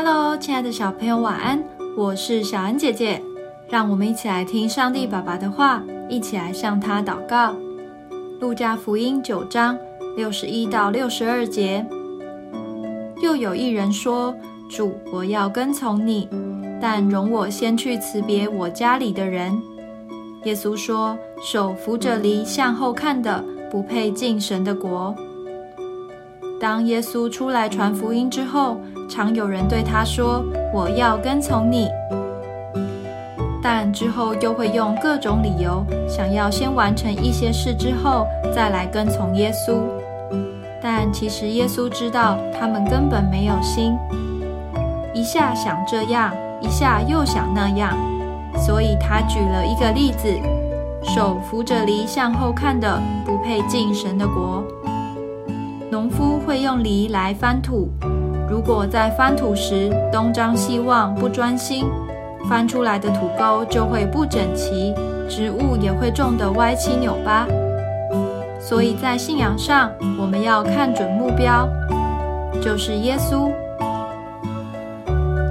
Hello，亲爱的小朋友，晚安！我是小恩姐姐，让我们一起来听上帝爸爸的话，一起来向他祷告。路加福音九章六十一到六十二节，又有一人说：“主，我要跟从你，但容我先去辞别我家里的人。”耶稣说：“手扶着犁向后看的，不配进神的国。”当耶稣出来传福音之后，常有人对他说：“我要跟从你。”但之后又会用各种理由，想要先完成一些事之后再来跟从耶稣。但其实耶稣知道他们根本没有心，一下想这样，一下又想那样，所以他举了一个例子：手扶着犁向后看的，不配进神的国。用犁来翻土，如果在翻土时东张西望、不专心，翻出来的土沟就会不整齐，植物也会种得歪七扭八。所以在信仰上，我们要看准目标，就是耶稣。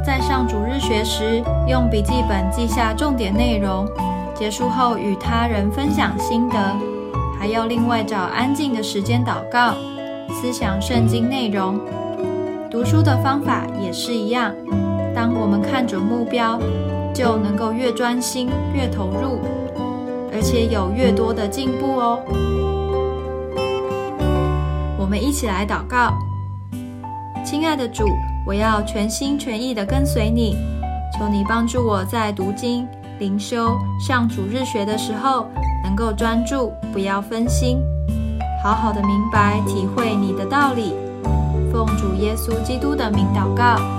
在上主日学时，用笔记本记下重点内容，结束后与他人分享心得，还要另外找安静的时间祷告。思想圣经内容，读书的方法也是一样。当我们看准目标，就能够越专心、越投入，而且有越多的进步哦。我们一起来祷告：亲爱的主，我要全心全意的跟随你，求你帮助我在读经、灵修、上主日学的时候，能够专注，不要分心。好好的明白、体会你的道理，奉主耶稣基督的名祷告。